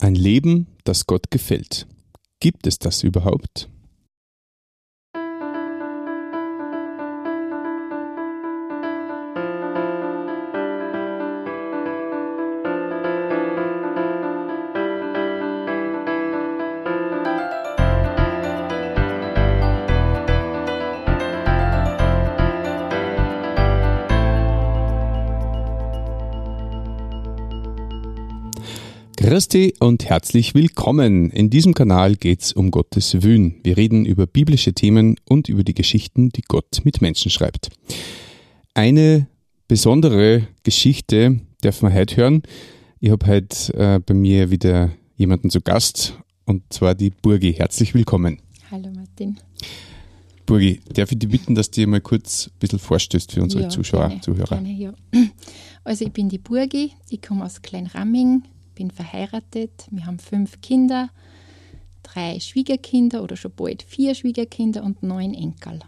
Ein Leben, das Gott gefällt. Gibt es das überhaupt? Christi und herzlich willkommen. In diesem Kanal geht es um Gottes Wün. Wir reden über biblische Themen und über die Geschichten, die Gott mit Menschen schreibt. Eine besondere Geschichte dürfen wir heute hören. Ich habe heute äh, bei mir wieder jemanden zu Gast und zwar die Burgi. Herzlich willkommen. Hallo Martin. Burgi, darf ich dich bitten, dass du dir mal kurz ein bisschen vorstößt für unsere Ja, Zuschauer, gerne, Zuhörer? Gerne, ja. Also ich bin die Burgi, ich komme aus Kleinramming, bin verheiratet, wir haben fünf Kinder, drei Schwiegerkinder oder schon bald vier Schwiegerkinder und neun Enkel.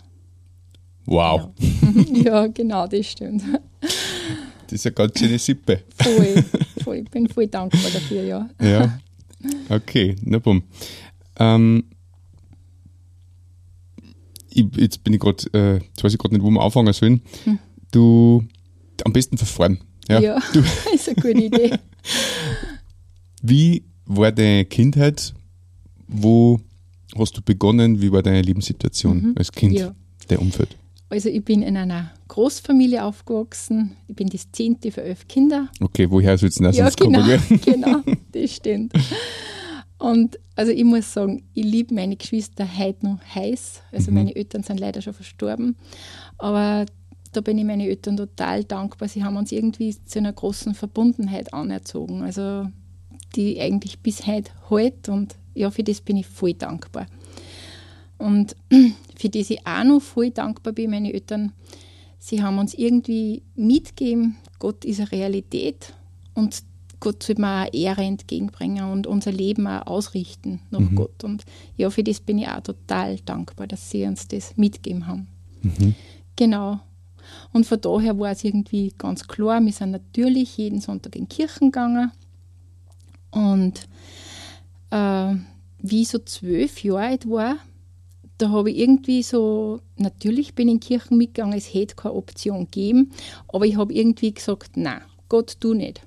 Wow, Ja, ja genau, das stimmt. das ist eine ganz schöne Sippe. Voll, voll, ich bin voll dankbar dafür, ja. Ja. Okay, na bumm. Ähm, ich, jetzt bin ich gerade, äh, jetzt weiß ich gerade nicht, wo wir anfangen sollen. Du, am besten verfahren. Ja. Hm. Ja, Du, ist eine gute Idee. Wie war deine Kindheit? Wo hast du begonnen? Wie war deine Lebenssituation als Kind, Mhm. Ja. der Umfeld? Also ich bin in einer Großfamilie aufgewachsen, ich bin das zehnte für elf Kinder. Okay, woher soll es denn auch Ja, kommen? genau, genau, das stimmt. Und also ich muss sagen, ich liebe meine Geschwister heute noch heiß. Also meine Eltern sind leider schon verstorben. Aber da bin ich meinen Eltern total dankbar. Sie haben uns irgendwie zu einer großen Verbundenheit anerzogen. Also die eigentlich bis heute hält. Und ja, für das bin ich voll dankbar. Und für das ich auch noch voll dankbar bin, meine Eltern, sie haben uns irgendwie mitgegeben, Gott ist eine Realität und Gott soll mir auch Ehre entgegenbringen und unser Leben auch ausrichten nach Gott. Und ja, für das bin ich auch total dankbar, dass sie uns das mitgegeben haben. Genau. Und von daher war es irgendwie ganz klar, wir sind natürlich jeden Sonntag in die Kirchen gegangen. Und äh, wie ich so zwölf Jahre alt war, da habe ich irgendwie so, natürlich bin ich in Kirchen mitgegangen, es hätte keine Option gegeben, aber ich habe irgendwie gesagt, nein, Gott, du nicht.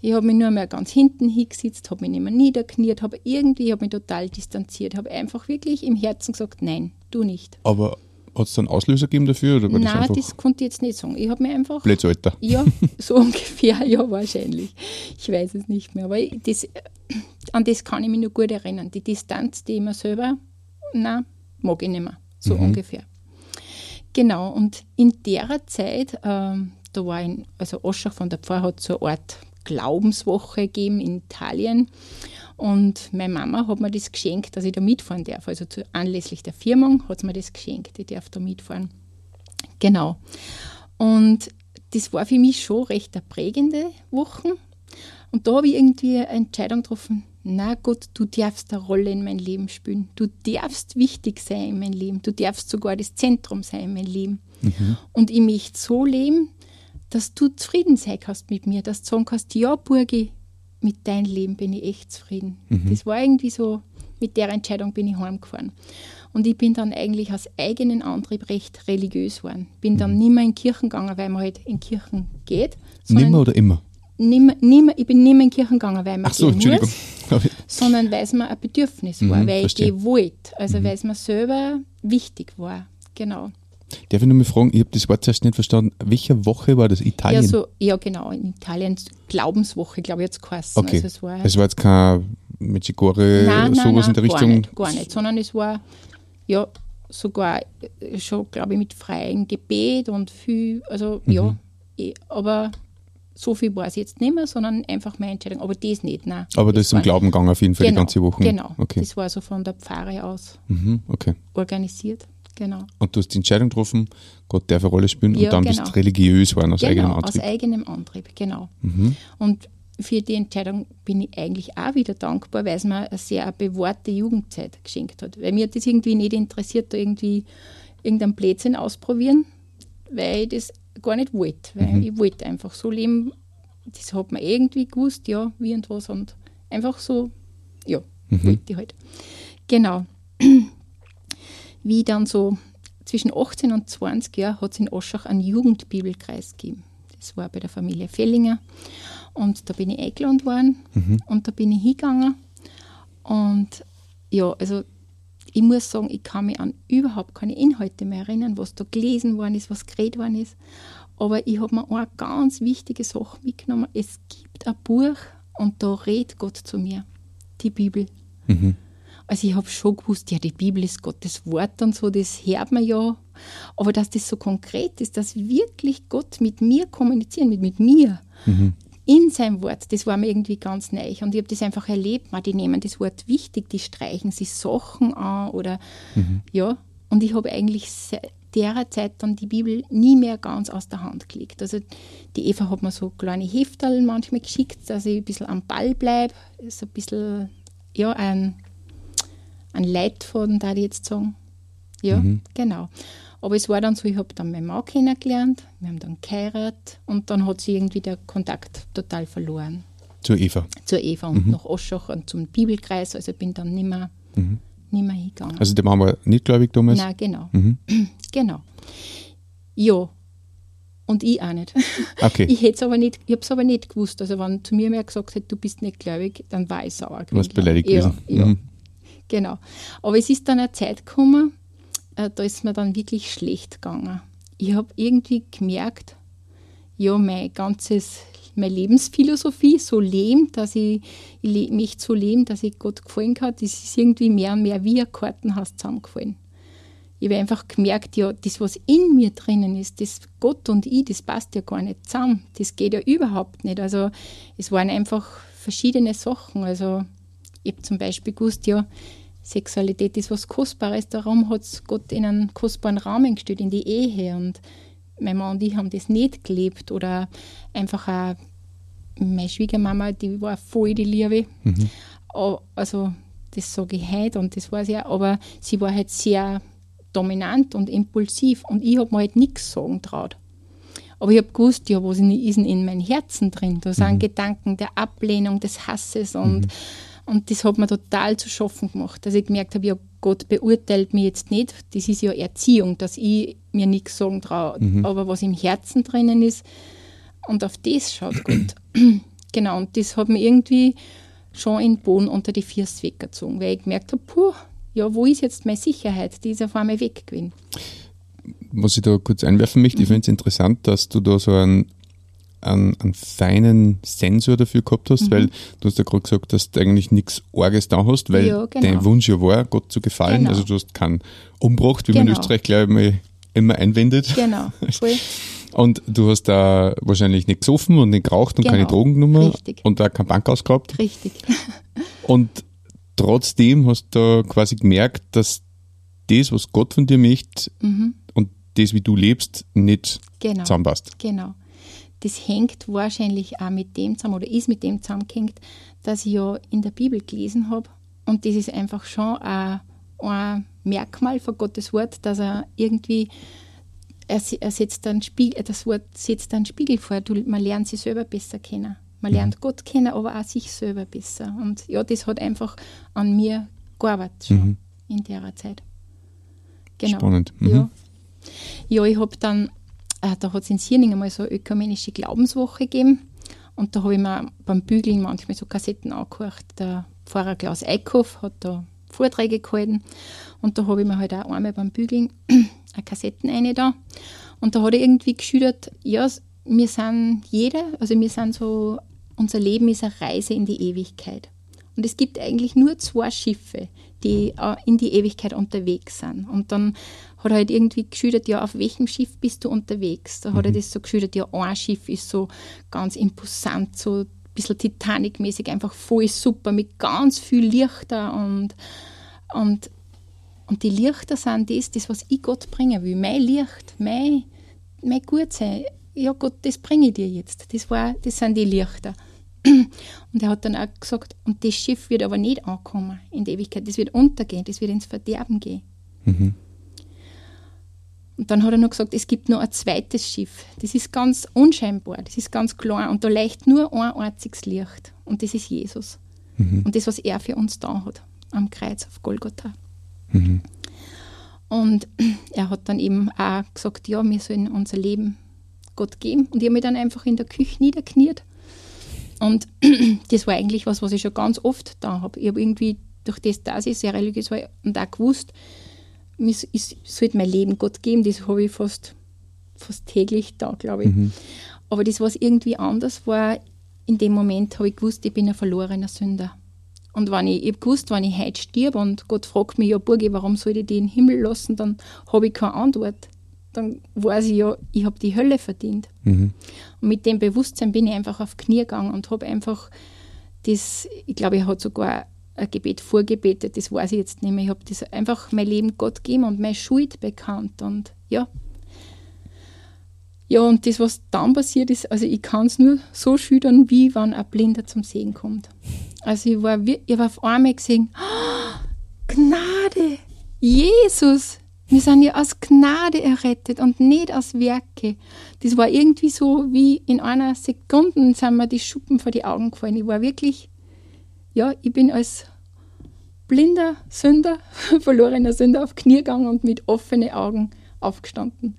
Ich habe mich nur mehr ganz hinten hingesetzt, habe mich nicht mehr niederkniert, habe irgendwie, habe mich total distanziert, habe einfach wirklich im Herzen gesagt, nein, du nicht. Aber hat es dann Auslöser gegeben dafür? Oder war das Nein, einfach das konnte ich jetzt nicht sagen. Ich habe mir einfach blödes Alter? ja, so ungefähr, ja, wahrscheinlich. Ich weiß es nicht mehr. Aber ich- das, an das kann ich mich noch gut erinnern. Die Distanz, die ich mir selber, na, mag ich nicht mehr. So ungefähr. Genau, und in der Zeit, ähm, da war ein, also Oschach von der Pfarr hat so eine Art Glaubenswoche gegeben in Italien. Und meine Mama hat mir das geschenkt, dass ich da mitfahren darf. Also zu, anlässlich der Firmung hat sie mir das geschenkt. Ich darf da mitfahren. Genau. Und das war für mich schon recht eine prägende Woche. Und da habe ich irgendwie eine Entscheidung getroffen, na Gott, du darfst eine Rolle in mein Leben spielen. Du darfst wichtig sein in mein Leben. Du darfst sogar das Zentrum sein in mein Leben. Und ich möchte so leben, dass du zufrieden sein kannst mit mir, dass du sagen kannst, ja, Burgi, mit deinem Leben bin ich echt zufrieden. Das war irgendwie so, mit der Entscheidung bin ich heimgefahren. Und ich bin dann eigentlich aus eigenen Antrieb recht religiös geworden. Bin dann nicht mehr in Kirchen gegangen, weil man halt in Kirchen geht. Nimmer oder immer? nimmer, nimmer, ich bin nicht mehr in Kirchen gegangen, weil man Ach so, gehen Entschuldigung. muss, sondern weil es mir ein Bedürfnis war, Mhm, weil verstehe. ich wollte. Also weil es mir selber wichtig war. Genau. Darf ich nur mal fragen, ich habe das Wort zuerst nicht verstanden. Welche Woche war das? Italien? Ja, so, ja, genau, in Italien Glaubenswoche, glaube ich, jetzt geheißen. okay. Also es war, es war jetzt kein Mechikore, nein, sowas nein, in der gar Richtung. Nicht, gar nicht, sondern es war ja sogar äh, schon, glaube ich, mit freiem Gebet und viel, also Mhm. ja, eh, aber so viel war es jetzt nicht mehr, sondern einfach meine Entscheidung. Aber das nicht, nein. Aber das ist um war- Glauben gegangen auf jeden Fall genau, die ganze Woche. Genau, Okay. das war so von der Pfarre aus Mhm, okay. organisiert. Genau. Und du hast die Entscheidung getroffen, Gott darf eine Rolle spielen Ja, und dann genau. bist du religiös geworden aus eigenem genau, Antrieb. Mhm. aus eigenem Antrieb, genau. Und für die Entscheidung bin ich eigentlich auch wieder dankbar, weil es mir eine sehr bewahrte Jugendzeit geschenkt hat. Weil mir das irgendwie nicht interessiert, da irgendwie irgendeinen Blödsinn ausprobieren, weil ich das gar nicht wollte. Weil Mhm. ich wollte einfach so leben, das hat man irgendwie gewusst, ja, wie und was. Und Einfach so, ja, mhm. wollte ich halt. Genau. Wie dann so zwischen 18 und 20 Jahren hat es in Oschach einen Jugendbibelkreis gegeben. Das war bei der Familie Fellinger. Und da bin ich eingeladen worden mhm. und da bin ich hingegangen. Und ja, also ich muss sagen, ich kann mich an überhaupt keine Inhalte mehr erinnern, was da gelesen worden ist, was geredet worden ist. Aber ich habe mir eine ganz wichtige Sache mitgenommen. Es gibt ein Buch und da redet Gott zu mir, die Bibel. Mhm. Also ich habe schon gewusst, ja, die Bibel ist Gottes Wort und so, das hört man ja. Aber dass das so konkret ist, dass wirklich Gott mit mir kommunizieren, mit, mit mir, mhm in seinem Wort, das war mir irgendwie ganz neu. Und ich habe das einfach erlebt, man, die nehmen das Wort wichtig, die streichen sich Sachen an oder mhm. ja. Und ich habe eigentlich derer Zeit dann die Bibel nie mehr ganz aus der Hand gelegt. Also die Eva hat mir so kleine Heftel manchmal geschickt, dass ich ein bisschen am Ball bleibe, so ein bisschen, ja, ein, ein Leitfaden, da ich jetzt sagen. Ja, mhm. genau. Aber es war dann so, ich habe dann meinen Mann kennengelernt, wir haben dann geheiratet und dann hat sie irgendwie der Kontakt total verloren. Zur Eva? Zur Eva und mhm. nach Oschach und zum Bibelkreis, also bin dann nicht mehr, mhm. nicht mehr hingegangen. Also der Mann war nicht gläubig damals? Nein, genau. Mhm. Genau. Ja, und ich auch nicht. Okay. Ich hätte aber nicht, ich habe es aber nicht gewusst. Also wenn zu mir mehr gesagt hätte, du bist nicht gläubig, dann war ich sauer gewesen. Du warst beleidigt gewesen. Ja, ja. Mhm. Genau. Aber es ist dann eine Zeit gekommen, äh, da ist mir dann wirklich schlecht gegangen. Ich habe irgendwie gemerkt, ja, mein ganzes, meine Lebensphilosophie so leben, dass ich, ich mich so leben, dass ich Gott gefallen kann, das ist irgendwie mehr und mehr wie ein Kartenhaus zusammengefallen. Ich habe einfach gemerkt, ja, das, was in mir drinnen ist, das Gott und ich, das passt ja gar nicht zusammen. Das geht ja überhaupt nicht. Also es waren einfach verschiedene Sachen. Also ich habe zum Beispiel gewusst, ja, Sexualität ist was Kostbares, darum hat es Gott in einen kostbaren Rahmen gestellt, in die Ehe. Und mein Mann und ich haben das nicht gelebt. Oder einfach auch meine Schwiegermama, die war voll die Liebe. Mhm. Also, das sage ich heute und das weiß ich auch, aber sie war halt sehr dominant und impulsiv und ich habe mir halt nichts sagen traut. Aber ich habe gewusst, ja, was ist denn in meinem Herzen drin? Da sind mhm. Gedanken der Ablehnung, des Hasses und mhm und das hat mir total zu schaffen gemacht, dass ich gemerkt habe, ja, Gott beurteilt mich jetzt nicht. Das ist ja Erziehung, dass ich mir nichts sagen traue. Mhm. Aber was im Herzen drinnen ist, und auf das schaut Gott. genau, und das hat mir irgendwie schon in den Boden unter die Füße weggezogen, weil ich gemerkt habe, puh, ja, wo ist jetzt meine Sicherheit? Die ist auf einmal weg gewesen. Was ich da kurz einwerfen möchte, mhm. ich finde es interessant, dass du da so einen einen, einen feinen Sensor dafür gehabt hast, mhm. weil du hast ja gerade gesagt, dass du eigentlich nichts Orges da hast, weil ja, genau. dein Wunsch ja war, Gott zu gefallen. Genau. Also du hast keinen umgebracht, wie genau. man in genau. Österreich, glaube ich, immer einwendet. Genau, voll. Und du hast da wahrscheinlich nicht gesoffen und nicht geraucht und genau. keine Drogen genommen Richtig. und da kein Bank ausgehabt. Richtig. und trotzdem hast du quasi gemerkt, dass das, was Gott von dir möchte mhm. und das, wie du lebst, nicht genau. zusammenpasst. Genau das hängt wahrscheinlich auch mit dem zusammen oder ist mit dem zusammengehängt, dass ich ja in der Bibel gelesen habe. Und das ist einfach schon ein, ein Merkmal von Gottes Wort, dass er irgendwie, er, er setzt einen Spiegel, das Wort setzt einen Spiegel vor. Du, man lernt sich selber besser kennen. Man lernt mhm. Gott kennen, aber auch sich selber besser. Und ja, das hat einfach an mir gearbeitet schon mhm. in der Zeit. Genau. Spannend. Mhm. Ja. ja, ich habe dann äh, da hat es in Sierning einmal so eine ökumenische Glaubenswoche gegeben. Und da habe ich mir beim Bügeln manchmal so Kassetten angehört. Der Pfarrer Klaus Eickhoff hat da Vorträge gehalten. Und da habe ich mir halt auch einmal beim Bügeln eine Kassetten eine da. Und da hat er irgendwie geschildert, ja, wir sind jeder, also wir sind so, unser Leben ist eine Reise in die Ewigkeit. Und es gibt eigentlich nur zwei Schiffe, die äh, in die Ewigkeit unterwegs sind. Und dann hat er halt irgendwie geschildert, ja, auf welchem Schiff bist du unterwegs? Da hat er mhm. das so geschildert, ja, ein Schiff ist so ganz imposant, so ein bisschen Titanic-mäßig, einfach voll super, mit ganz viel Lichter und, und, und die Lichter sind das, das, was ich Gott bringen will. Mein Licht, mein, mein Gutsein, ja Gott, das bringe ich dir jetzt. Das, war, das sind die Lichter. Und er hat dann auch gesagt, und das Schiff wird aber nicht ankommen in der Ewigkeit, das wird untergehen, das wird ins Verderben gehen. Mhm. Und dann hat er noch gesagt, es gibt noch ein zweites Schiff. Das ist ganz unscheinbar, das ist ganz klar und da leuchtet nur ein einziges Licht und das ist Jesus. Mhm. Und das, was er für uns da hat, am Kreuz auf Golgotha. Mhm. Und er hat dann eben auch gesagt, ja, wir sollen unser Leben Gott geben. Und ich habe mich dann einfach in der Küche niederkniert. Und das war eigentlich was, was ich schon ganz oft da habe. Ich habe irgendwie durch das, dass ich sehr religiös war und auch gewusst, ich sollte mein Leben Gott geben. Das habe ich fast, fast täglich da, glaube ich. Mhm. Aber das, was irgendwie anders war, in dem Moment habe ich gewusst, ich bin ein verlorener Sünder. Und wenn ich, ich habe gewusst, wenn ich heute stirb und Gott fragt mich, ja, Burgi, warum soll ich in den Himmel lassen, dann habe ich keine Antwort. Dann weiß ich ja, ich habe die Hölle verdient. Mhm. Und mit dem Bewusstsein bin ich einfach auf Knie gegangen und habe einfach das, ich glaube, ich habe sogar Gebet vorgebetet, das weiß ich jetzt nicht mehr. Ich habe das einfach mein Leben Gott gegeben und meine Schuld bekannt. Und ja. Ja, und das, was dann passiert ist, also ich kann es nur so schildern, wie wenn ein Blinder zum Sehen kommt. Also ich war, ich habe auf einmal gesehen, oh, Gnade, Jesus, wir sind ja aus Gnade errettet und nicht aus Werke. Das war irgendwie so, wie in einer Sekunde sind mir die Schuppen vor die Augen gefallen. Ich war wirklich ja, ich bin als blinder Sünder, verlorener Sünder auf Knie gegangen und mit offenen Augen aufgestanden.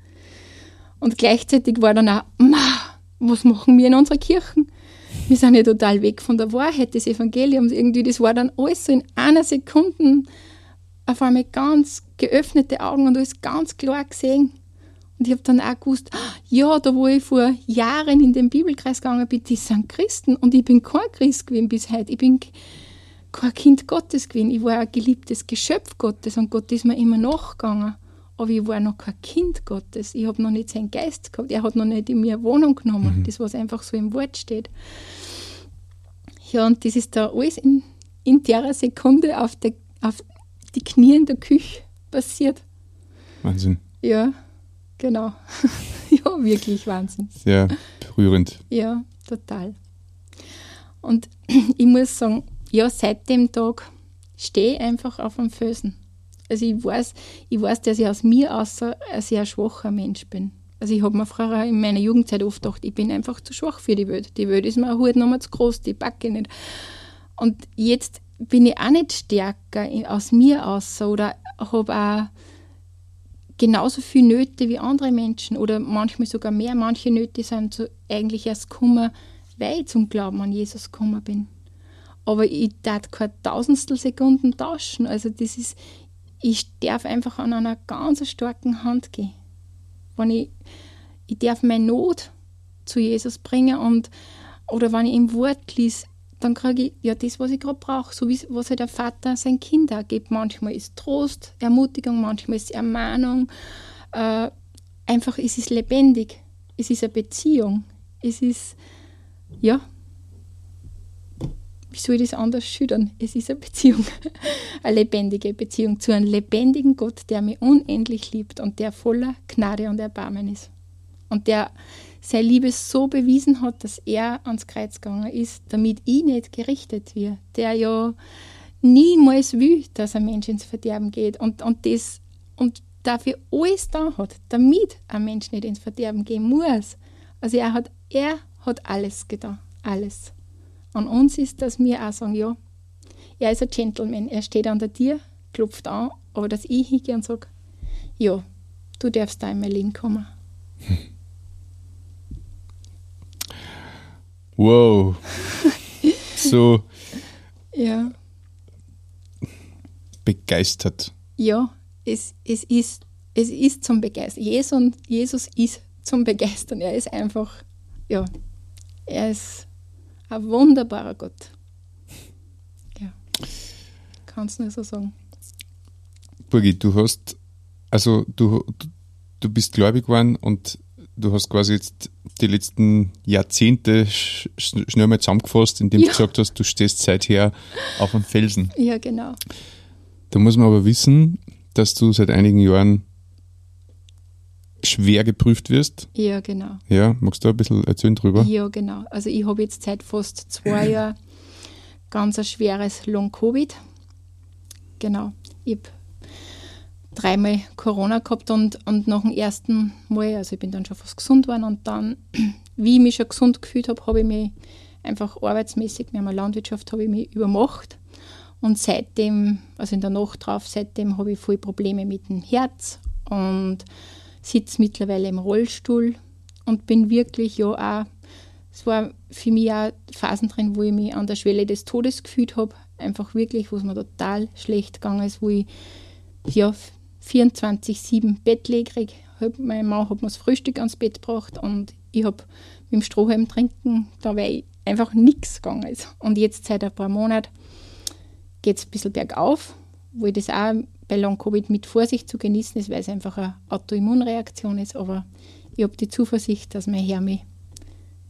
Und gleichzeitig war dann auch, was machen wir in unserer Kirche? Wir sind ja total weg von der Wahrheit des Evangeliums. Irgendwie, das war dann alles so in einer Sekunde auf einmal ganz geöffnete Augen und alles ganz klar gesehen. Und ich habe dann auch gewusst, ja, da wo ich vor Jahren in den Bibelkreis gegangen bin, die sind Christen und ich bin kein Christ gewesen bis heute. Ich bin kein Kind Gottes gewesen. Ich war ein geliebtes Geschöpf Gottes und Gott ist mir immer nachgegangen. Aber ich war noch kein Kind Gottes. Ich habe noch nicht seinen Geist gehabt. Er hat noch nicht in mir Wohnung genommen. Mhm. Das, was einfach so im Wort steht. Ja, und das ist da alles in, in der Sekunde auf, der, auf die Knie in der Küche passiert. Wahnsinn. Ja. Genau. ja, wirklich Wahnsinn. Sehr berührend. Ja, total. Und ich muss sagen, ja, seit dem Tag stehe ich einfach auf dem Felsen. Also ich weiß, ich weiß, dass ich aus mir außer ein sehr schwacher Mensch bin. Also ich habe mir früher in meiner Jugendzeit oft gedacht, ich bin einfach zu schwach für die Welt. Die Welt ist mir halt nochmal zu groß, die packe nicht. Und jetzt bin ich auch nicht stärker aus mir außer oder habe auch genauso viele Nöte wie andere Menschen oder manchmal sogar mehr. Manche Nöte sind so eigentlich erst gekommen, weil ich zum Glauben an Jesus gekommen bin. Aber ich darf keine Tausendstel Sekunden tauschen. Also das ist, ich darf einfach an einer ganz starken Hand gehen. Wenn ich, ich darf meine Not zu Jesus bringen und oder wenn ich im Wort lese, dann kriege ich ja das, was ich gerade brauche, so wie was halt der Vater sein Kind auch gibt. Manchmal ist Trost, Ermutigung, manchmal ist Ermahnung. Äh, einfach, es lebendig. Es ist eine Beziehung. Es ist, ja, wie soll ich das anders schildern? Es ist eine Beziehung, eine lebendige Beziehung zu einem lebendigen Gott, der mich unendlich liebt und der voller Gnade und Erbarmen ist. Und der seine Liebe so bewiesen hat, dass er ans Kreuz gegangen ist, damit ich nicht gerichtet wird, der ja niemals will, dass ein Mensch ins Verderben geht und, und das und dafür alles da hat, damit ein Mensch nicht ins Verderben gehen muss. Also er hat, er hat alles getan, alles. An uns ist, dass wir auch sagen, ja, er ist ein Gentleman, er steht an der Tür, klopft an, aber dass ich hingehe und sage, ja, du darfst da in mein Leben kommen. Hm. Wow. so. ja. Begeistert. Ja, es, es, ist, es ist zum Begeistern. Jesus, Jesus ist zum Begeistern. Er ist einfach, ja, er ist ein wunderbarer Gott. Ja, kannst nur so sagen. Burgi, du hast, also du, du bist gläubig geworden und du hast quasi jetzt die letzten Jahrzehnte sch schnell mal zusammengefasst, indem ja. du gesagt hast, du stehst seither auf einem Felsen. Ja, genau. Da muss man aber wissen, dass du seit einigen Jahren schwer geprüft wirst. Ja, genau. Ja, magst du ein bisschen erzählen drüber? Ja, genau. Also ich habe jetzt seit fast zwei Jahren ganz ein schweres Long-Covid. Genau. Ich habe dreimal Corona gehabt und, und nach dem ersten Mal, also ich bin dann schon fast gesund geworden und dann, wie ich mich schon gesund gefühlt habe, habe ich mich einfach arbeitsmäßig, haben eine Landwirtschaft, habe ich mich übermacht. Und seitdem, also in der Nacht drauf, seitdem habe ich voll Probleme mit dem Herz und sitze mittlerweile im Rollstuhl und bin wirklich ja auch, es war für mich auch Phasen drin, wo ich mich an der Schwelle des Todes gefühlt habe. Einfach wirklich, wo es mir total schlecht gegangen ist, wo ich ja 24-7 bettlägerig, mein Mann hat mir das Frühstück ans Bett gebracht und ich habe mit dem Strohhalm trinken, da wäre einfach nichts gegangen ist. Und jetzt seit ein paar Monaten geht es ein bisschen bergauf, wo ich das auch bei Long-Covid mit Vorsicht zu genießen ist, weil es einfach eine Autoimmunreaktion ist. Aber ich habe die Zuversicht, dass mein Herr mich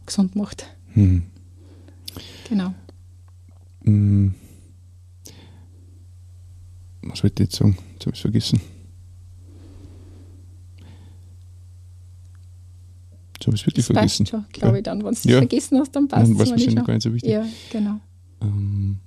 gesund macht. Hm. Genau. Hm. Was wollte ich jetzt sagen? Jetzt habe ich es vergessen. Habe ich es wirklich das vergessen. Passt schon, glaube ich dann. Wenn du es ja. vergessen hast, dann passt es. Dann war es wahrscheinlich gar nicht so wichtig. Ja, genau. Ähm,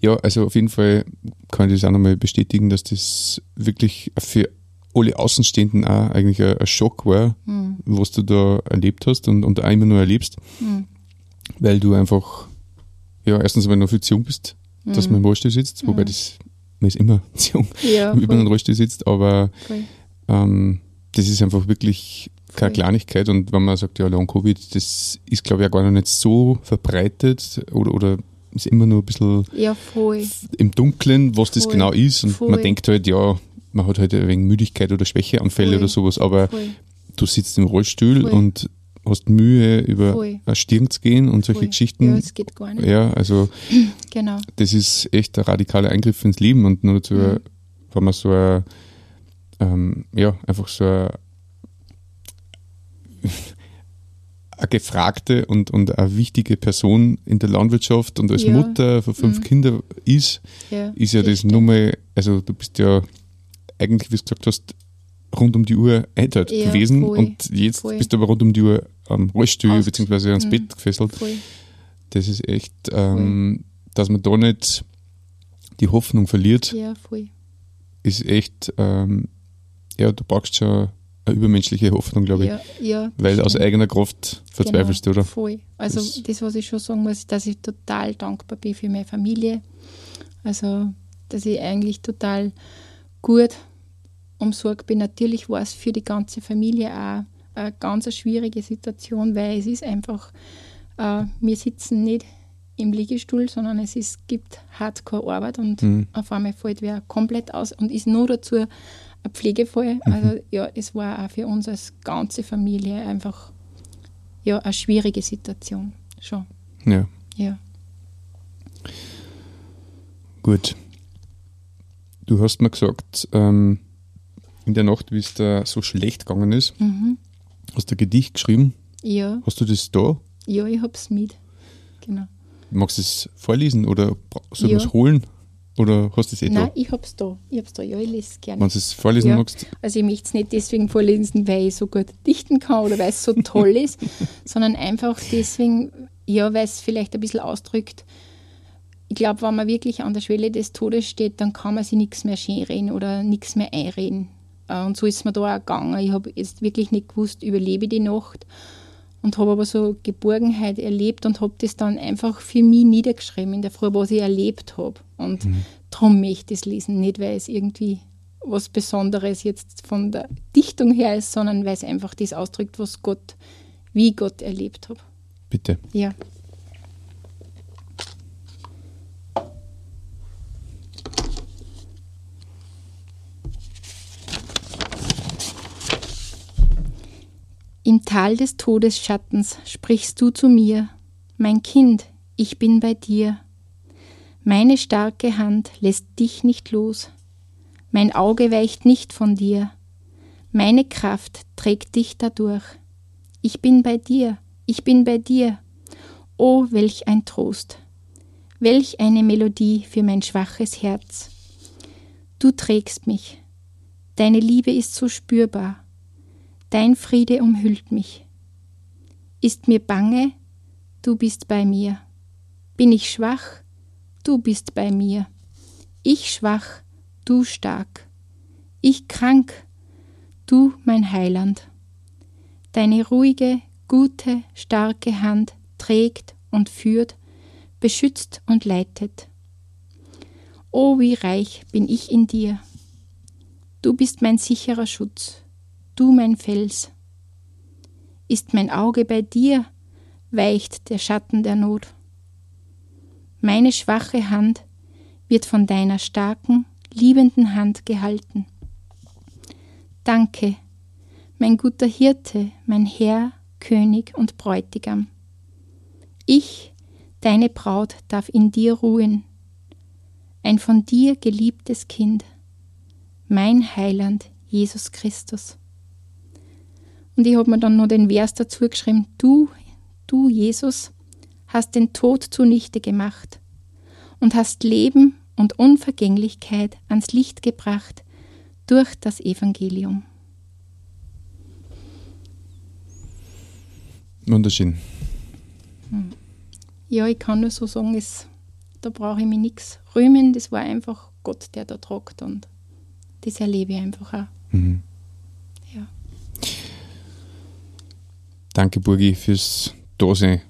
ja, also auf jeden Fall kann ich das auch nochmal bestätigen, dass das wirklich für alle Außenstehenden auch eigentlich ein, ein Schock war, mhm. was du da erlebt hast und, und auch immer nur erlebst, mhm. weil du einfach, ja, erstens mal noch viel zu jung bist, mhm. dass man im Rollstuhl sitzt, wobei das, man ist immer zu jung, ja, wenn man im Rollstuhl sitzt, aber ähm, das ist einfach wirklich keine Kleinigkeit und wenn man sagt, ja, Long-Covid, das ist glaube ich auch gar noch nicht so verbreitet oder, oder ist immer nur ein bisschen ja, im Dunkeln, was voll. das genau ist. Und voll. man denkt halt, ja, man hat halt wenig Müdigkeit oder Schwächeanfälle voll. oder sowas, aber du sitzt im Rollstuhl und hast Mühe, über Voll. eine Stirn zu gehen und solche Voll. Geschichten. Ja, das geht gar nicht. Ja, also genau. das ist echt ein radikaler Eingriff ins Leben und nur dazu, mhm. wenn man so ein, ähm, ja, einfach so ein eine gefragte und, und eine wichtige Person in der Landwirtschaft und als ja. Mutter von fünf mhm. Kindern ist, ja, ist ja das Nummer, also du bist ja eigentlich, wie du gesagt hast, rund um die Uhr eingeteilt ja, gewesen voll, und jetzt voll. bist du aber rund um die Uhr am Rollstuhl bzw. ans mhm. Bett gefesselt. Voll. Das ist echt, ähm, dass man da nicht die Hoffnung verliert, ja, ist echt, ähm, ja, du brauchst schon eine übermenschliche Hoffnung, glaube ich. Ja, ja, Weil stimmt. aus eigener Kraft verzweifelst genau, du, oder? Voll. Also das, das, was ich schon sagen muss, dass ich total dankbar bin für meine Familie. Also, dass ich eigentlich total gut umsorgt bin. Natürlich war es für die ganze Familie auch eine ganz schwierige Situation, weil es ist einfach, äh, wir sitzen nicht im Liegestuhl, sondern es ist, gibt Hardcore-Arbeit und mhm. auf einmal fällt wer komplett aus und ist nur dazu Pflegefall. Mhm. Also ja, es war auch für uns als ganze Familie einfach ja, eine schwierige Situation. Schon. Ja. Ja. Gut. Du hast mir gesagt, ähm, in der Nacht, wie es da so schlecht gegangen ist, mhm. hast du ein Gedicht geschrieben. Ja. Hast du das da? Ja, ich habe es mit. Genau. Magst du es vorlesen oder soll ja. man es holen? Oder hast du es eh Nein, da? ich habe es da. Ich habe es da. Ja, ich lese es gerne. Wenn du es vorlesen ja. magst? Also ich möchte es nicht deswegen vorlesen, weil ich so gut dichten kann oder weil es so toll ist, sondern einfach deswegen, ja, weil es vielleicht ein bisschen ausdrückt. Ich glaube, wenn man wirklich an der Schwelle des Todes steht, dann kann man sich nichts mehr schönreden oder nichts mehr einreden. Äh, und so ist es mir da auch gegangen. Ich habe jetzt wirklich nicht gewusst, überlebe ich die Nacht und habe aber so Geborgenheit erlebt und habe das dann einfach für mich niedergeschrieben in der Früh, was ich erlebt habe. Und mhm. darum möchte ich es lesen, nicht weil es irgendwie was Besonderes jetzt von der Dichtung her ist, sondern weil es einfach das ausdrückt, was Gott, wie Gott erlebt habe. Bitte. Ja. Tal des Todesschattens sprichst du zu mir, mein Kind, ich bin bei dir. Meine starke Hand lässt dich nicht los, mein Auge weicht nicht von dir, meine Kraft trägt dich dadurch. Ich bin bei dir, ich bin bei dir. Oh, welch ein Trost, welch eine Melodie für mein schwaches Herz. Du trägst mich, deine Liebe ist so spürbar, Dein Friede umhüllt mich. Ist mir bange, du bist bei mir. Bin ich schwach, du bist bei mir. Ich schwach, du stark. Ich krank, du mein Heiland. Deine ruhige, gute, starke Hand trägt und führt, beschützt und leitet. O wie reich bin ich in dir. Du bist mein sicherer Schutz, du mein Fels. Ist mein Auge bei dir, weicht der Schatten der Not. Meine schwache Hand wird von deiner starken, liebenden Hand gehalten. Danke, mein guter Hirte, mein Herr, König und Bräutigam. Ich, deine Braut, darf in dir ruhen, ein von dir geliebtes Kind, mein Heiland Jesus Christus. Und ich habe mir dann noch den Vers dazu geschrieben, du, du Jesus, hast den Tod zunichte gemacht und hast Leben und Unvergänglichkeit ans Licht gebracht durch das Evangelium. Wunderschön. Ja, ich kann nur so sagen, es, da brauche ich mir nichts rühmen. Das war einfach Gott, der da tragt und das erlebe ich einfach auch. Mhm. Ja. Danke, Burgi, fürs Dasein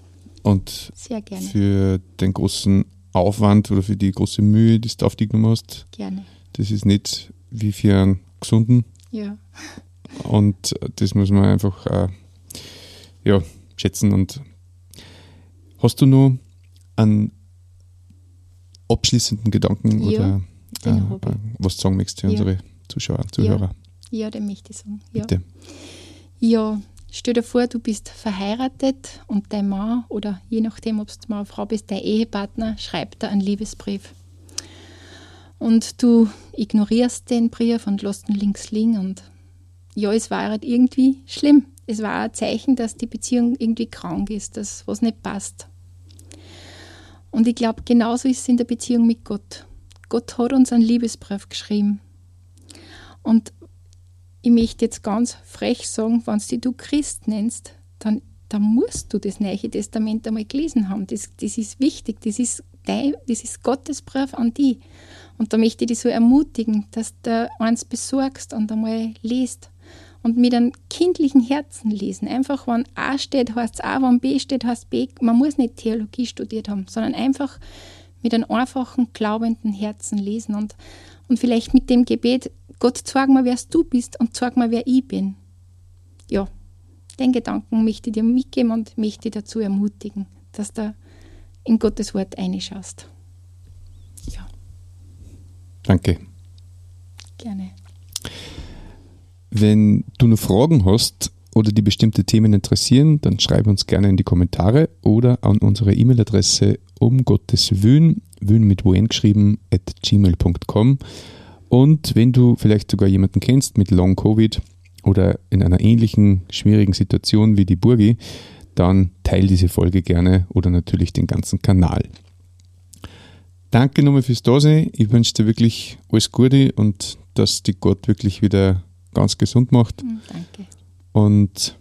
und für den großen Aufwand oder für die große Mühe, die du auf dich genommen hast. Gerne. Das ist nicht wie für einen gesunden. Ja. Und das muss man einfach äh, ja, schätzen. Und hast du nur einen abschließenden Gedanken ja, oder äh, was du sagen möchtest für ja. unsere Zuschauer Zuhörer? Ja, ja den möchte ich sagen. Ja. Bitte. Ja, stell dir vor, du bist verheiratet und dein Mann oder je nachdem, ob du Mann oder Frau bist, dein Ehepartner schreibt dir einen Liebesbrief. Und du ignorierst den Brief und lässt ihn links liegen und ja, es war halt irgendwie schlimm es war ein Zeichen, dass die Beziehung irgendwie krank ist, dass was nicht passt. Und ich glaube, genauso ist es in der Beziehung mit Gott. Gott hat uns einen Liebesbrief geschrieben. Und ich möchte jetzt ganz frech sagen, wenn du du Christ nennst, dann, dann musst du das Neue Testament einmal gelesen haben. Das, das ist wichtig, das ist, dein, das ist Gottes Brief an dich. Und da möchte ich dich so ermutigen, dass du eins besorgst und einmal liest und mit einem kindlichen Herzen lesen. Einfach, wenn A steht, heißt es A, wenn B steht, heißt B. Man muss nicht Theologie studiert haben, sondern einfach mit einem einfachen, glaubenden Herzen lesen und, und vielleicht mit dem Gebet, Gott, zeig mir, wer du bist und zeig mir, wer ich bin. Ja, den Gedanken möchte ich dir mitgeben und möchte dazu ermutigen, dass du in Gottes Wort einschaust. Ja. Danke. Gerne. Wenn du noch Fragen hast oder die bestimmte Themen interessieren, dann schreib uns gerne in die Kommentare oder an unsere E-Mail-Adresse um Gottes Wün, Wün mit Wun geschrieben, at gmail.com. Und wenn du vielleicht sogar jemanden kennst mit Long Covid oder in einer ähnlichen schwierigen Situation wie die Burgi, dann teile diese Folge gerne oder natürlich den ganzen Kanal. Danke nochmal fürs Dasein. Ich wünsche dir wirklich alles Gute und dass die Gott wirklich wieder ganz gesund macht. Hm, danke. Und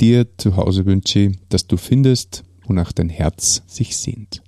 dir zu Hause wünsche ich, dass du findest, wonach dein Herz sich sehnt.